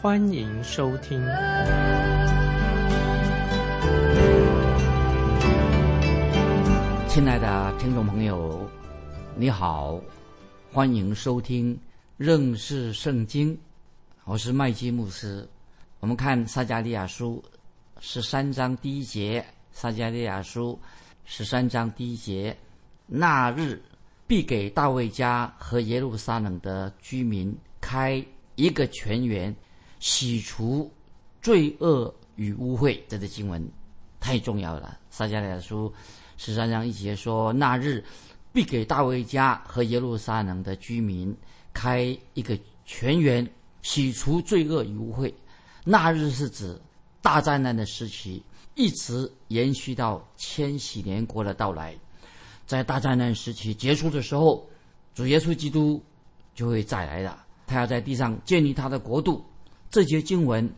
欢迎收听。亲爱的听众朋友，你好，欢迎收听认识圣经，我是麦基牧师。我们看撒加利亚书十三章第一节，撒加利亚书。十三章第一节，那日必给大卫家和耶路撒冷的居民开一个泉源，洗除罪恶与污秽。这个经文太重要了。撒迦利亚书十三章一节说：“那日必给大卫家和耶路撒冷的居民开一个泉源，洗除罪恶与污秽。”那日是指大灾难的时期。一直延续到千禧年国的到来，在大灾难时期结束的时候，主耶稣基督就会再来的。他要在地上建立他的国度。这节经文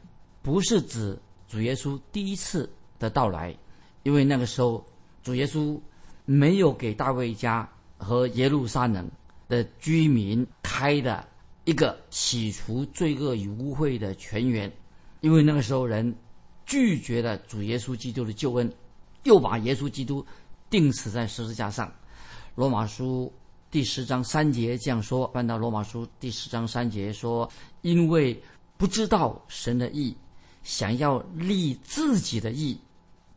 不是指主耶稣第一次的到来，因为那个时候主耶稣没有给大卫家和耶路撒冷的居民开的一个洗除罪恶与污秽的泉源，因为那个时候人。拒绝了主耶稣基督的救恩，又把耶稣基督钉死在十字架上。罗马书第十章三节这样说：翻到罗马书第十章三节说，因为不知道神的意，想要立自己的意，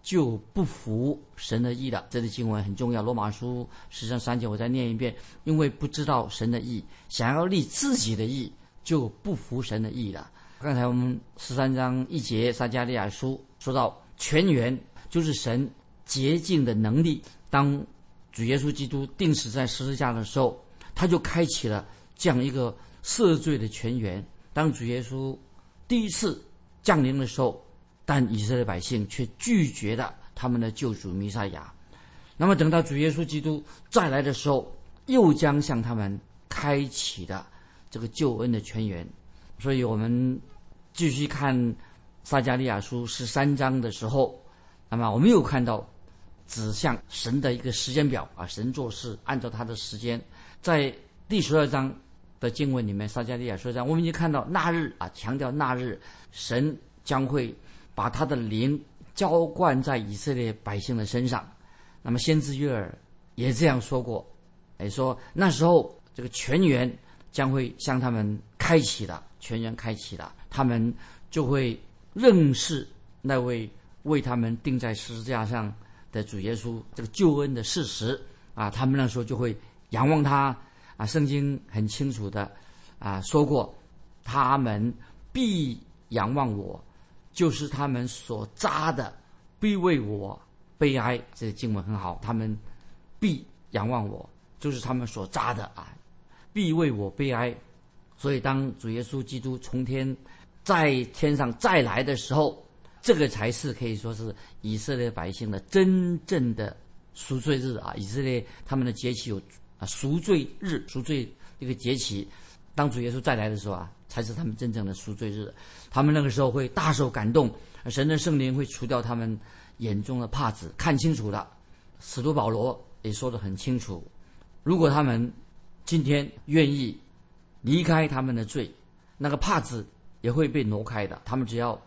就不服神的意了。这个经文很重要。罗马书十章三节，我再念一遍：因为不知道神的意，想要立自己的意，就不服神的意了。刚才我们十三章一节撒加利亚书说到泉源就是神洁净的能力。当主耶稣基督钉死在十字架的时候，他就开启了这样一个赦罪的泉源。当主耶稣第一次降临的时候，但以色列百姓却拒绝了他们的救主弥赛亚。那么等到主耶稣基督再来的时候，又将向他们开启的这个救恩的泉源。所以我们。继续看撒加利亚书十三章的时候，那么我们又看到指向神的一个时间表啊，神做事按照他的时间。在第十二章的经文里面，撒加利亚说：“这样我们已经看到那日啊，强调那日神将会把他的灵浇灌在以色列百姓的身上。”那么先知约尔也这样说过，哎，说那时候这个全员将会向他们开启的，全员开启的。他们就会认识那位为他们钉在十字架上的主耶稣这个救恩的事实啊，他们那时候就会仰望他啊。圣经很清楚的啊说过，他们必仰望我，就是他们所扎的必为我悲哀。这个经文很好，他们必仰望我，就是他们所扎的啊，必为我悲哀。所以当主耶稣基督从天。在天上再来的时候，这个才是可以说是以色列百姓的真正的赎罪日啊！以色列他们的节气有赎罪日、赎罪这个节期，当主耶稣再来的时候啊，才是他们真正的赎罪日。他们那个时候会大受感动，神的圣灵会除掉他们眼中的帕子，看清楚了。使徒保罗也说得很清楚：如果他们今天愿意离开他们的罪，那个帕子。也会被挪开的。他们只要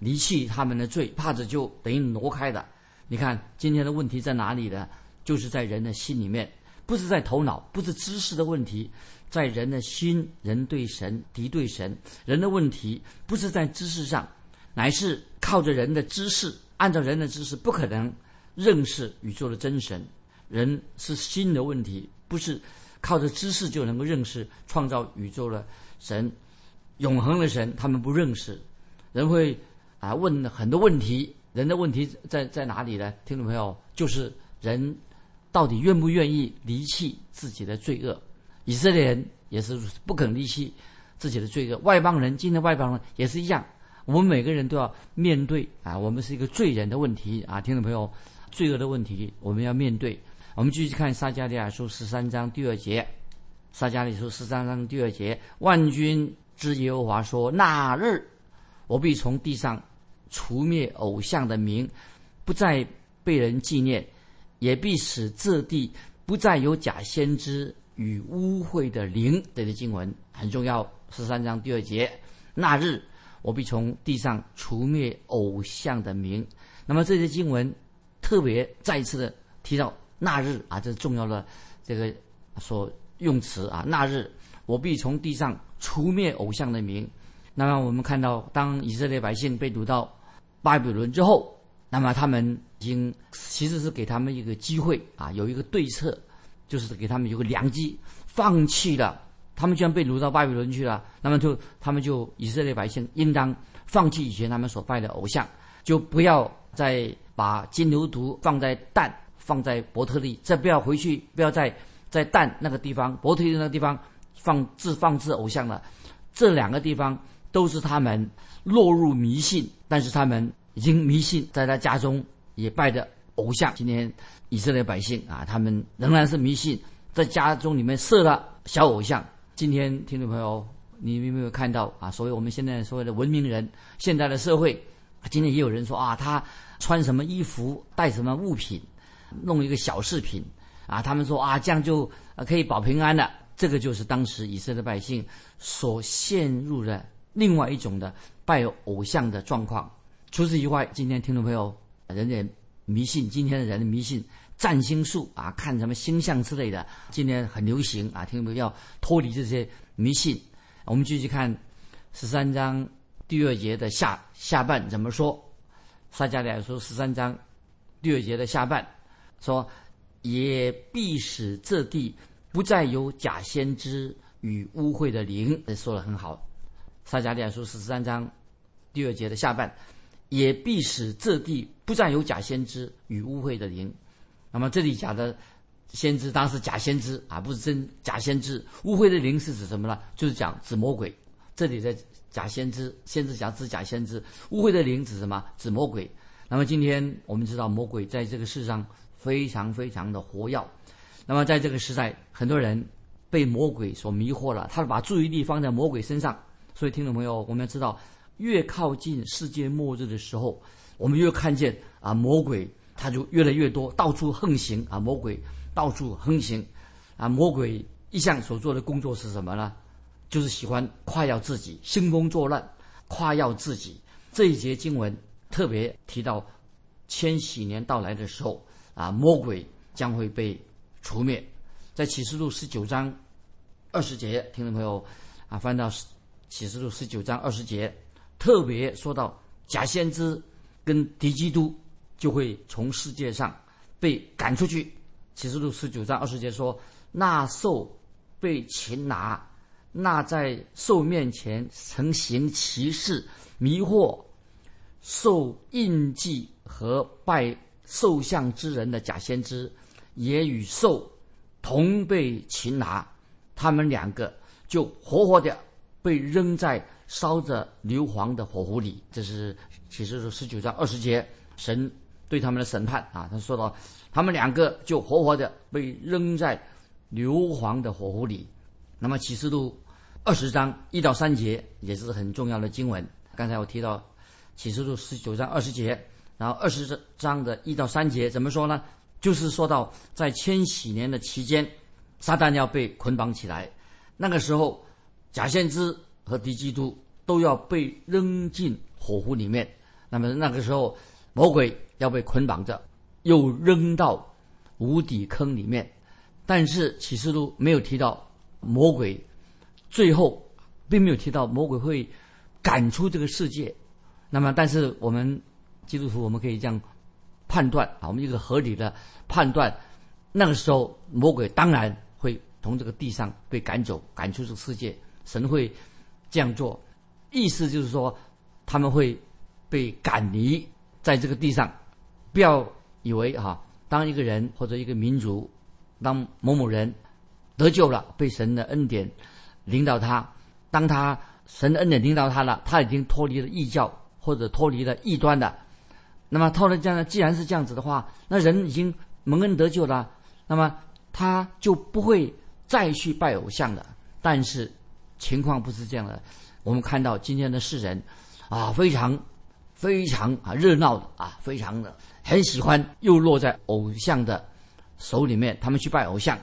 离弃他们的罪，帕子就等于挪开的。你看今天的问题在哪里呢？就是在人的心里面，不是在头脑，不是知识的问题，在人的心。人对神敌对神，人的问题不是在知识上，乃是靠着人的知识，按照人的知识不可能认识宇宙的真神。人是心的问题，不是靠着知识就能够认识创造宇宙的神。永恒的神，他们不认识，人会啊问很多问题。人的问题在在哪里呢？听众朋友，就是人到底愿不愿意离弃自己的罪恶？以色列人也是不肯离弃自己的罪恶。外邦人，今天外邦人也是一样，我们每个人都要面对啊，我们是一个罪人的问题啊，听众朋友，罪恶的问题我们要面对。我们继续看撒迦利亚书十三章第二节，撒迦利亚书十三章第二节，万军之耶和华说：那日我必从地上除灭偶像的名，不再被人纪念，也必使这地不再有假先知与污秽的灵。这些经文很重要。十三章第二节，那日我必从地上除灭偶像的名。那么这些经文特别再次的提到那日啊，这是重要的这个所用词啊。那日我必从地上除灭偶像的名。那么我们看到，当以色列百姓被掳到巴比伦之后，那么他们已经其实是给他们一个机会啊，有一个对策，就是给他们有个良机，放弃了。他们居然被掳到巴比伦去了，那么就他们就以色列百姓应当放弃以前他们所拜的偶像，就不要再把金牛犊放在蛋，放在伯特利，再不要回去，不要再在蛋那个地方、伯特利那个地方放置放置偶像了。这两个地方都是他们落入迷信，但是他们已经迷信，在他家中也拜的偶像。今天以色列百姓啊，他们仍然是迷信，在家中里面设了小偶像。今天听众朋友，你有没有看到啊？所谓我们现在所谓的文明人，现在的社会，今天也有人说啊，他穿什么衣服，带什么物品，弄一个小饰品啊，他们说啊，这样就可以保平安了。这个就是当时以色列百姓所陷入的另外一种的拜偶像的状况。除此以外，今天听众朋友，人人迷信，今天的人迷信。占星术啊，看什么星象之类的，今天很流行啊。听众要脱离这些迷信。我们继续看十三章第二节的下下半怎么说？撒迦利亚说十三章第二节的下半说：“也必使这地不再有假先知与污秽的灵。”这说的很好。撒迦利亚说十三章第二节的下半，也必使这地不再有假先知与污秽的灵。那么这里讲的先知当然是假先知啊，不是真假先知。污秽的灵是指什么呢？就是讲指魔鬼。这里的假先知，先知讲指假先知。污秽的灵指什么？指魔鬼。那么今天我们知道魔鬼在这个世上非常非常的活跃。那么在这个时代，很多人被魔鬼所迷惑了，他把注意力放在魔鬼身上。所以听众朋友，我们要知道，越靠近世界末日的时候，我们越看见啊魔鬼。他就越来越多，到处横行啊！魔鬼到处横行，啊！魔鬼一向所做的工作是什么呢？就是喜欢夸耀自己，兴风作浪，夸耀自己。这一节经文特别提到，千禧年到来的时候，啊，魔鬼将会被除灭。在启示录十九章二十节，听众朋友啊，翻到启示录十九章二十节，特别说到假先知跟敌基督。就会从世界上被赶出去。启示录十九章二十节说：“那兽被擒拿，那在兽面前曾行奇事、迷惑受印记和拜兽像之人的假先知，也与兽同被擒拿。他们两个就活活的被扔在烧着硫磺的火湖里。”这是启示录十九章二十节神。对他们的审判啊，他说到，他们两个就活活的被扔在硫磺的火湖里。那么启示录二十章一到三节也是很重要的经文。刚才我提到启示录十九章二十节，然后二十章的一到三节怎么说呢？就是说到在千禧年的期间，撒旦要被捆绑起来，那个时候假先知和敌基督都要被扔进火湖里面。那么那个时候魔鬼。要被捆绑着，又扔到无底坑里面。但是启示录没有提到魔鬼，最后并没有提到魔鬼会赶出这个世界。那么，但是我们基督徒我们可以这样判断啊，我们一个合理的判断，那个时候魔鬼当然会从这个地上被赶走，赶出这个世界。神会这样做，意思就是说他们会被赶离在这个地上。不要以为哈，当一个人或者一个民族，当某某人得救了，被神的恩典领导他，当他神的恩典领导他了，他已经脱离了异教或者脱离了异端的。那么，套了这样，既然是这样子的话，那人已经蒙恩得救了，那么他就不会再去拜偶像了。但是情况不是这样的，我们看到今天的世人啊，非常非常啊热闹的啊，非常的很喜欢，又落在偶像的手里面，他们去拜偶像。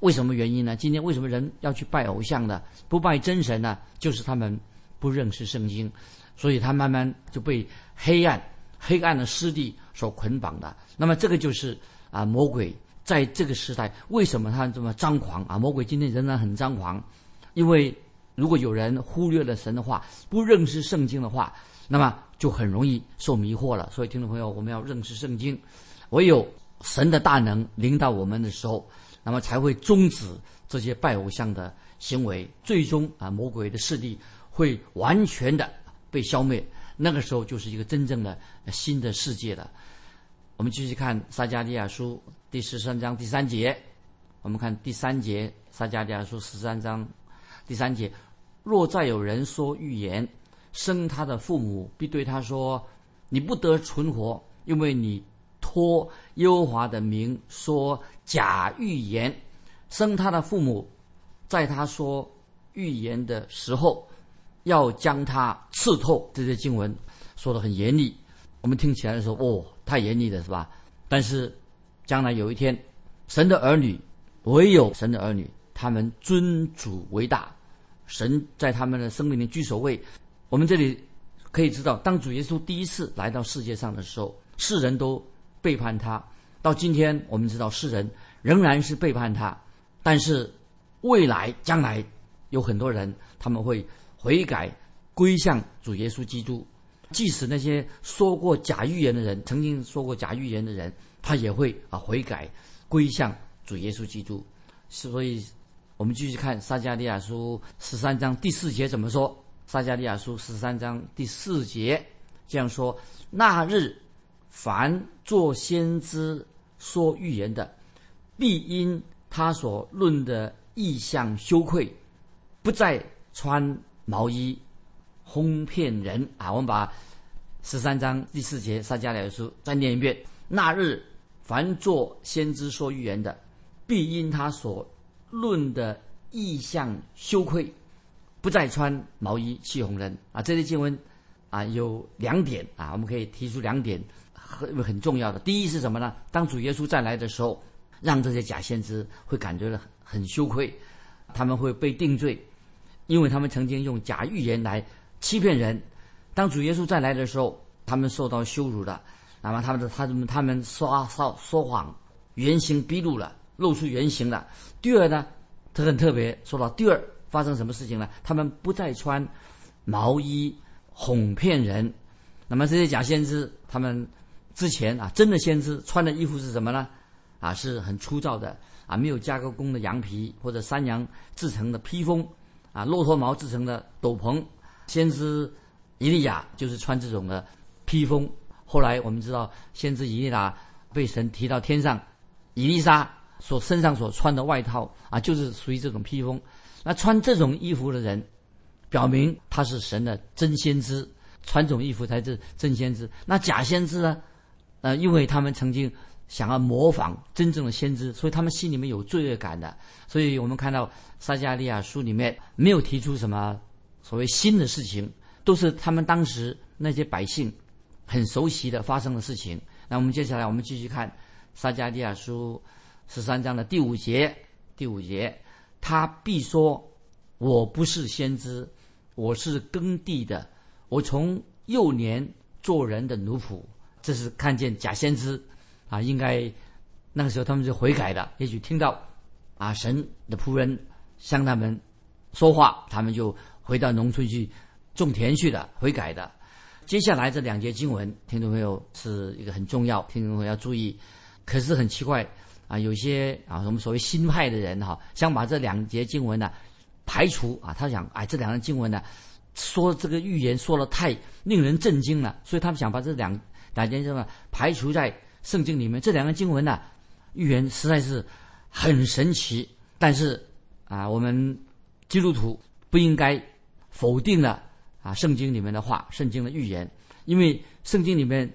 为什么原因呢？今天为什么人要去拜偶像呢？不拜真神呢？就是他们不认识圣经，所以他慢慢就被黑暗、黑暗的势力所捆绑的。那么这个就是啊，魔鬼在这个时代为什么他这么张狂啊？魔鬼今天仍然很张狂，因为如果有人忽略了神的话，不认识圣经的话，那么就很容易受迷惑了。所以，听众朋友，我们要认识圣经，唯有神的大能领导我们的时候。那么才会终止这些拜偶像的行为，最终啊，魔鬼的势力会完全的被消灭。那个时候就是一个真正的新的世界了。我们继续看撒加利亚书第十三章第三节，我们看第三节，撒加利亚书十三章第三节：若再有人说预言，生他的父母必对他说：“你不得存活，因为你。”托耶和华的名说假预言，生他的父母，在他说预言的时候，要将他刺透。这些经文说的很严厉，我们听起来的时候，哦，太严厉了，是吧？但是将来有一天，神的儿女，唯有神的儿女，他们尊主为大，神在他们的生命里居首位。我们这里可以知道，当主耶稣第一次来到世界上的时候，世人都。背叛他，到今天我们知道世人仍然是背叛他，但是未来将来有很多人他们会悔改归向主耶稣基督，即使那些说过假预言的人，曾经说过假预言的人，他也会啊悔改归向主耶稣基督。所以，我们继续看撒加利亚书十三章第四节怎么说？撒加利亚书十三章第四节这样说：那日。凡做先知说预言的，必因他所论的意象羞愧，不再穿毛衣，哄骗人啊！我们把十三章第四节撒迦利亚书再念一遍：那日，凡做先知说预言的，必因他所论的意象羞愧，不再穿毛衣欺哄人啊！这些经文啊，有两点啊，我们可以提出两点。很很重要的，第一是什么呢？当主耶稣再来的时候，让这些假先知会感觉到很很羞愧，他们会被定罪，因为他们曾经用假预言来欺骗人。当主耶稣再来的时候，他们受到羞辱了，那么他们的他们他们说说说谎，原形毕露了，露出原形了。第二呢，他很特别，说到第二发生什么事情呢？他们不再穿毛衣哄骗人，那么这些假先知他们。之前啊，真的先知穿的衣服是什么呢？啊，是很粗糙的啊，没有加过工的羊皮或者山羊制成的披风，啊，骆驼毛制成的斗篷。先知以利亚就是穿这种的披风。后来我们知道，先知以利亚被神提到天上，以利沙所身上所穿的外套啊，就是属于这种披风。那穿这种衣服的人，表明他是神的真先知，穿这种衣服才是真先知。那假先知呢？呃，因为他们曾经想要模仿真正的先知，所以他们心里面有罪恶感的。所以我们看到撒加利亚书里面没有提出什么所谓新的事情，都是他们当时那些百姓很熟悉的发生的事情。那我们接下来我们继续看撒加利亚书十三章的第五节，第五节，他必说：“我不是先知，我是耕地的，我从幼年做人的奴仆。”这是看见假先知，啊，应该那个时候他们就悔改的。也许听到啊神的仆人向他们说话，他们就回到农村去种田去了，悔改的。接下来这两节经文，听众朋友是一个很重要，听众朋友要注意。可是很奇怪啊，有些啊我们所谓新派的人哈，想把这两节经文呢排除啊，他想哎这两个经文呢说这个预言说的太令人震惊了，所以他们想把这两。两件事么排除在圣经里面，这两个经文呢，预言实在是很神奇。但是啊，我们基督徒不应该否定了啊圣经里面的话，圣经的预言，因为圣经里面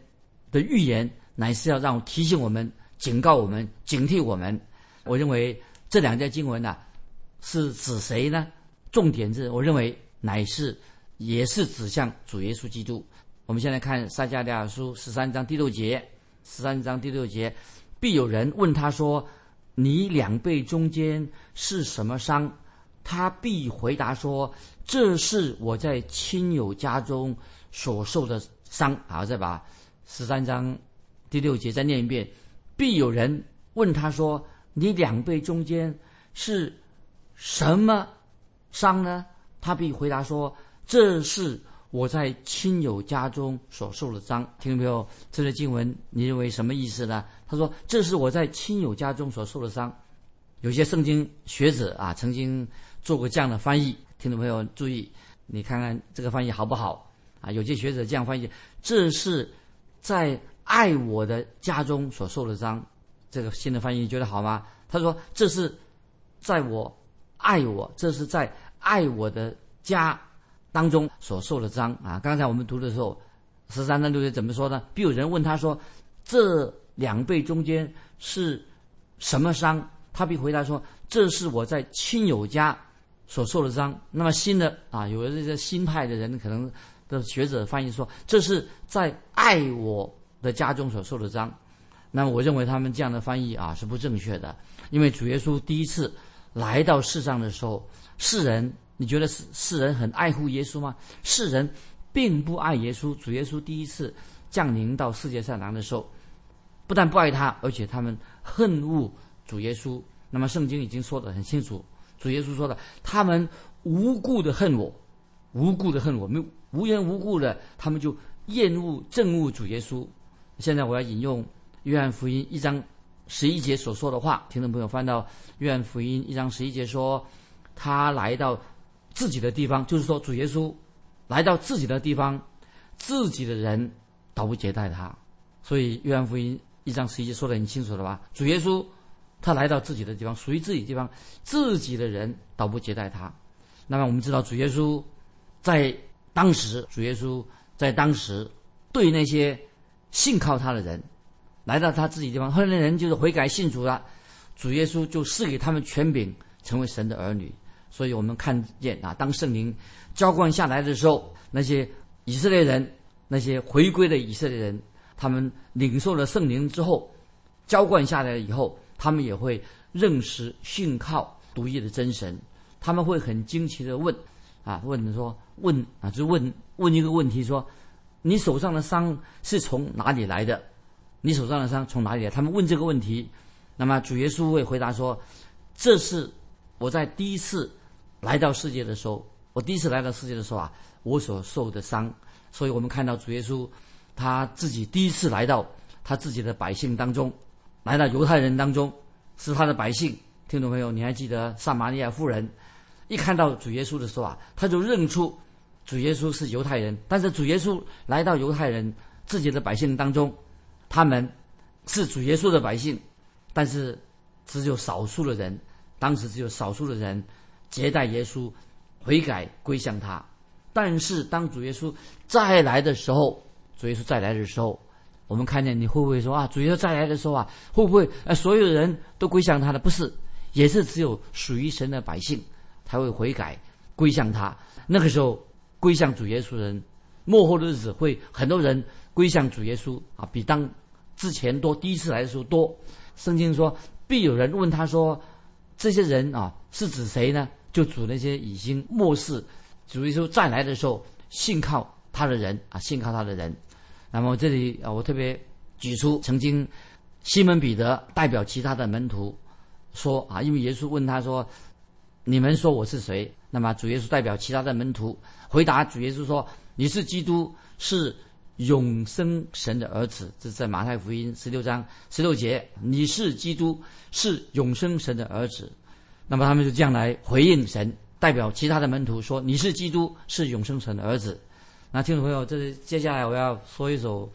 的预言乃是要让提醒我们、警告我们、警惕我们。我认为这两节经文呢，是指谁呢？重点是，我认为乃是也是指向主耶稣基督。我们现在看撒迦利亚书十三章第六节，十三章第六节，必有人问他说：“你两背中间是什么伤？”他必回答说：“这是我在亲友家中所受的伤。”好，再把十三章第六节再念一遍。必有人问他说：“你两背中间是什么伤呢？”他必回答说：“这是我在亲友家中所受的伤。”听到没有？这个经文你认为什么意思呢？他说：“这是我在亲友家中所受的伤。”有些圣经学者啊，曾经。做过这样的翻译，听众朋友注意，你看看这个翻译好不好啊？有些学者这样翻译：这是在爱我的家中所受的伤。这个新的翻译觉得好吗？他说：“这是在我爱我，这是在爱我的家当中所受的伤啊。”刚才我们读的时候，十三章六节怎么说呢？必有人问他说：“这两倍中间是什么伤？”他必回答说：“这是我在亲友家。”所受的伤，那么新的啊，有的这些新派的人可能的学者翻译说，这是在爱我的家中所受的伤。那么我认为他们这样的翻译啊是不正确的，因为主耶稣第一次来到世上的时候，世人你觉得世世人很爱护耶稣吗？世人并不爱耶稣。主耶稣第一次降临到世界上来的时候，不但不爱他，而且他们恨恶主耶稣。那么圣经已经说得很清楚。主耶稣说的：“他们无故的恨我，无故的恨我，没无缘无故的，他们就厌恶憎恶主耶稣。”现在我要引用约翰福音一章十一节所说的话，听众朋友翻到约翰福音一章十一节说：“他来到自己的地方，就是说主耶稣来到自己的地方，自己的人倒不接待他。”所以约翰福音一章十一节说的很清楚了吧？主耶稣。他来到自己的地方，属于自己的地方，自己的人倒不接待他。那么我们知道，主耶稣在当时，主耶稣在当时对那些信靠他的人，来到他自己地方，后来的人就是悔改信主了，主耶稣就赐给他们权柄，成为神的儿女。所以我们看见啊，当圣灵浇灌下来的时候，那些以色列人，那些回归的以色列人，他们领受了圣灵之后，浇灌下来以后。他们也会认识信靠独一的真神，他们会很惊奇的问，啊，问说问啊，就问问一个问题说，你手上的伤是从哪里来的？你手上的伤从哪里来？他们问这个问题，那么主耶稣会回答说，这是我在第一次来到世界的时候，我第一次来到世界的时候啊，我所受的伤。所以我们看到主耶稣他自己第一次来到他自己的百姓当中。来到犹太人当中，是他的百姓。听众朋友，你还记得撒玛利亚妇人一看到主耶稣的时候啊，他就认出主耶稣是犹太人。但是主耶稣来到犹太人自己的百姓当中，他们是主耶稣的百姓，但是只有少数的人，当时只有少数的人接待耶稣，悔改归向他。但是当主耶稣再来的时候，主耶稣再来的时候。我们看见你会不会说啊？主耶稣再来的时候啊，会不会呃所有人都归向他的？不是，也是只有属于神的百姓才会悔改归向他。那个时候归向主耶稣人，末后的日子会很多人归向主耶稣啊，比当之前多。第一次来的时候多。圣经说，必有人问他说：“这些人啊，是指谁呢？”就指那些已经末世主耶稣再来的时候信靠他的人啊，信靠他的人。那么这里啊，我特别举出曾经西门彼得代表其他的门徒说啊，因为耶稣问他说：“你们说我是谁？”那么主耶稣代表其他的门徒回答主耶稣说：“你是基督，是永生神的儿子。”这是在马太福音十六章十六节：“你是基督，是永生神的儿子。”那么他们就这样来回应神，代表其他的门徒说：“你是基督，是永生神的儿子。”那听众朋友，这接下来我要说一首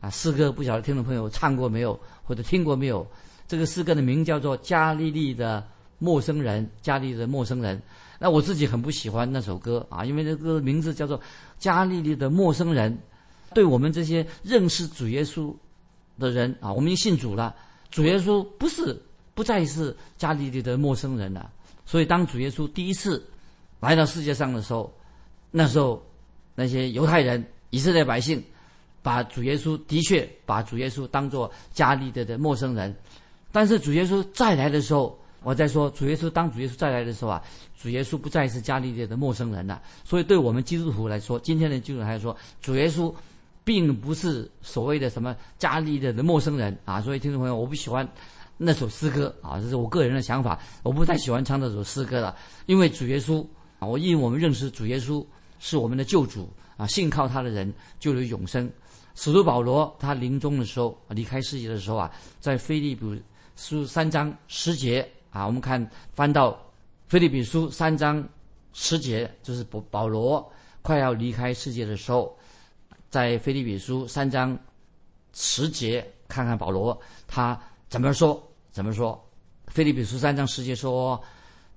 啊诗歌，不晓得听众朋友唱过没有，或者听过没有？这个诗歌的名叫做《加利利的陌生人，家里的陌生人。那我自己很不喜欢那首歌啊，因为那个名字叫做《加利利的陌生人》，对我们这些认识主耶稣的人啊，我们已经信主了，主耶稣不是不再是加利利的陌生人了。所以，当主耶稣第一次来到世界上的时候，那时候那些犹太人、以色列百姓把主耶稣的确把主耶稣当作加利利的陌生人，但是主耶稣再来的时候。我在说主耶稣，当主耶稣再来的时候啊，主耶稣不再是加利利的陌生人了。所以，对我们基督徒来说，今天的基督徒来说，主耶稣并不是所谓的什么加利利的陌生人啊。所以，听众朋友，我不喜欢那首诗歌啊，这是我个人的想法，我不太喜欢唱这首诗歌了。因为主耶稣啊，我因为我们认识主耶稣是我们的救主啊，信靠他的人就有永生。使徒保罗他临终的时候，离开世界的时候啊，在腓利比书三章十节。啊，我们看翻到《菲利比书》三章十节，就是保保罗快要离开世界的时候，在《菲利比书》三章十节，看看保罗他怎么说？怎么说？《菲利比书》三章十节说：“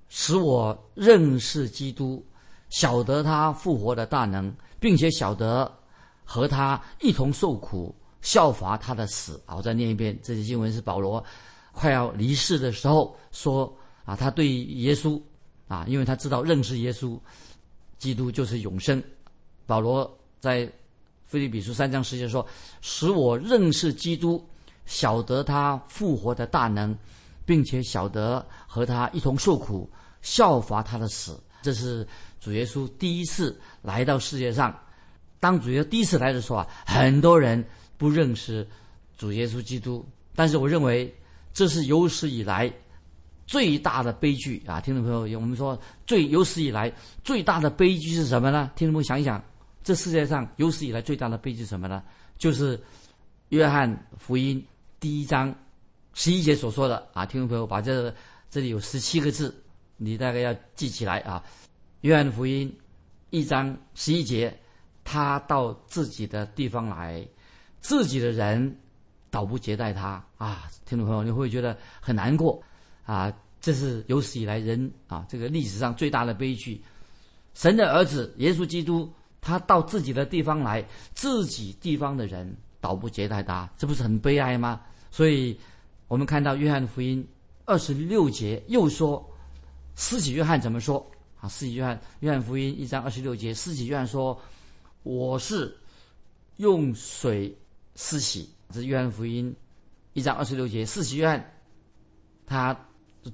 使我认识基督，晓得他复活的大能，并且晓得和他一同受苦，效法他的死。”啊，我再念一遍，这些经文是保罗。快要离世的时候，说啊，他对耶稣啊，因为他知道认识耶稣，基督就是永生。保罗在菲利比书三章十节说：“使我认识基督，晓得他复活的大能，并且晓得和他一同受苦，效法他的死。”这是主耶稣第一次来到世界上。当主耶稣第一次来的时候啊，很多人不认识主耶稣基督，但是我认为。这是有史以来最大的悲剧啊！听众朋友，我们说最有史以来最大的悲剧是什么呢？听众朋友想一想，这世界上有史以来最大的悲剧是什么呢？就是约翰福音第一章十一节所说的啊！听众朋友，把这这里有十七个字，你大概要记起来啊！约翰福音一章十一节，他到自己的地方来，自己的人。倒不接待他啊，听众朋友，你会觉得很难过啊！这是有史以来人啊这个历史上最大的悲剧。神的儿子耶稣基督，他到自己的地方来，自己地方的人倒不接待他，这不是很悲哀吗？所以，我们看到约翰福音二十六节又说，施洗约翰怎么说啊？施洗约翰，约翰福音一章二十六节，施洗约翰说：“我是用水施洗。”是约翰福音一章二十六节，四喜约翰他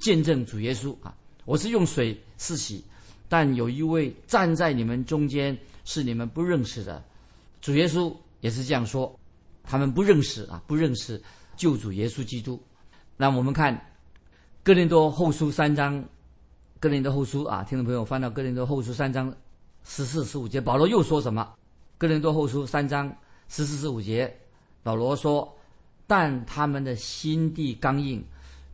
见证主耶稣啊，我是用水四喜，但有一位站在你们中间是你们不认识的，主耶稣也是这样说，他们不认识啊，不认识救主耶稣基督。那我们看哥林多后书三章，哥林多后书啊，听众朋友翻到哥林多后书三章十四十五节，保罗又说什么？哥林多后书三章十四十五节。保罗说：“但他们的心地刚硬，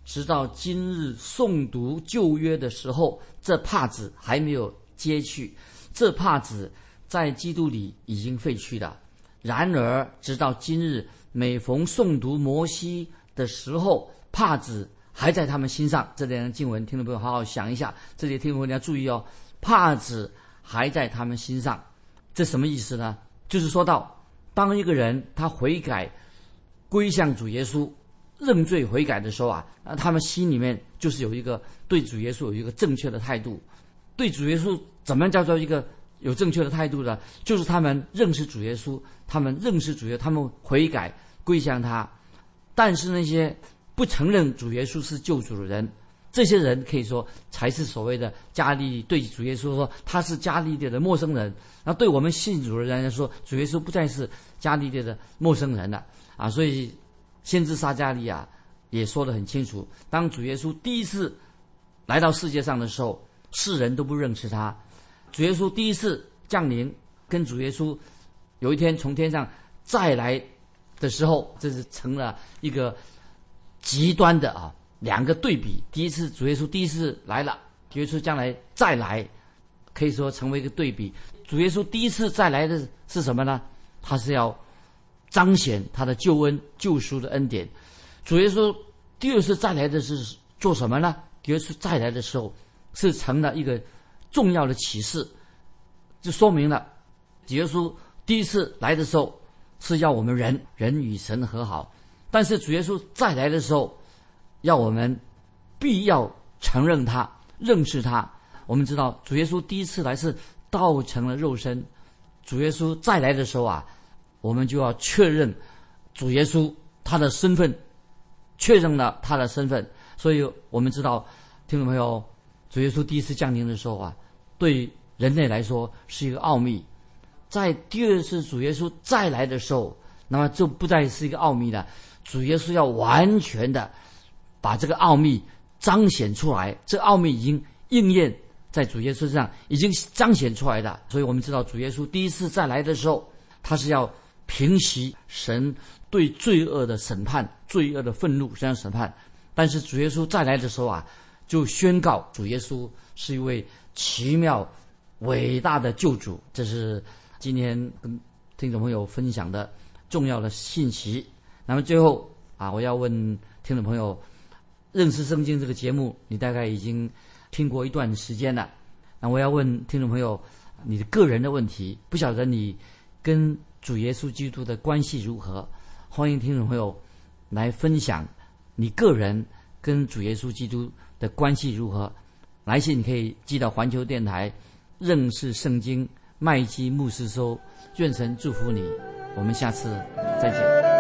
直到今日诵读旧约的时候，这帕子还没有揭去。这帕子在基督里已经废去了。然而，直到今日，每逢诵读摩西的时候，帕子还在他们心上。这两经文，听众朋友好好想一下。这里听众朋友你要注意哦，帕子还在他们心上，这什么意思呢？就是说到。”当一个人他悔改、归向主耶稣、认罪悔改的时候啊，那他们心里面就是有一个对主耶稣有一个正确的态度。对主耶稣怎么样叫做一个有正确的态度呢？就是他们认识主耶稣，他们认识主耶稣，他们悔改归向他。但是那些不承认主耶稣是救主的人。这些人可以说才是所谓的加利对主耶稣说他是加利利的陌生人。那对我们信主的人来说，主耶稣不再是加利利的陌生人了啊！所以先知撒加利亚也说得很清楚：当主耶稣第一次来到世界上的时候，世人都不认识他。主耶稣第一次降临，跟主耶稣有一天从天上再来的时候，这是成了一个极端的啊。两个对比，第一次主耶稣第一次来了，主耶稣将来再来，可以说成为一个对比。主耶稣第一次再来的是什么呢？他是要彰显他的救恩、救赎的恩典。主耶稣第二次再来的是做什么呢？耶稣再来的时候，是成了一个重要的启示，就说明了耶稣第一次来的时候是要我们人人与神和好，但是主耶稣再来的时候，要我们必要承认他、认识他。我们知道主耶稣第一次来是道成了肉身，主耶稣再来的时候啊，我们就要确认主耶稣他的身份，确认了他的身份。所以我们知道，听众朋友，主耶稣第一次降临的时候啊，对人类来说是一个奥秘。在第二次主耶稣再来的时候，那么就不再是一个奥秘了。主耶稣要完全的把这个奥秘彰显出来，这奥秘已经应验在主耶稣身上，已经彰显出来的。所以我们知道，主耶稣第一次再来的时候，他是要平息神对罪恶的审判、罪恶的愤怒这样审判。但是主耶稣再来的时候啊，就宣告主耶稣是一位奇妙、伟大的救主。这是今天跟听众朋友分享的重要的信息。那么最后啊，我要问听众朋友，认识圣经这个节目，你大概已经听过一段时间了。那我要问听众朋友，你的个人的问题，不晓得你跟主耶稣基督的关系如何？欢迎听众朋友来分享。你个人跟主耶稣基督的关系如何？来信你可以寄到环球电台认识圣经麦基牧师收。愿神祝福你，我们下次再见。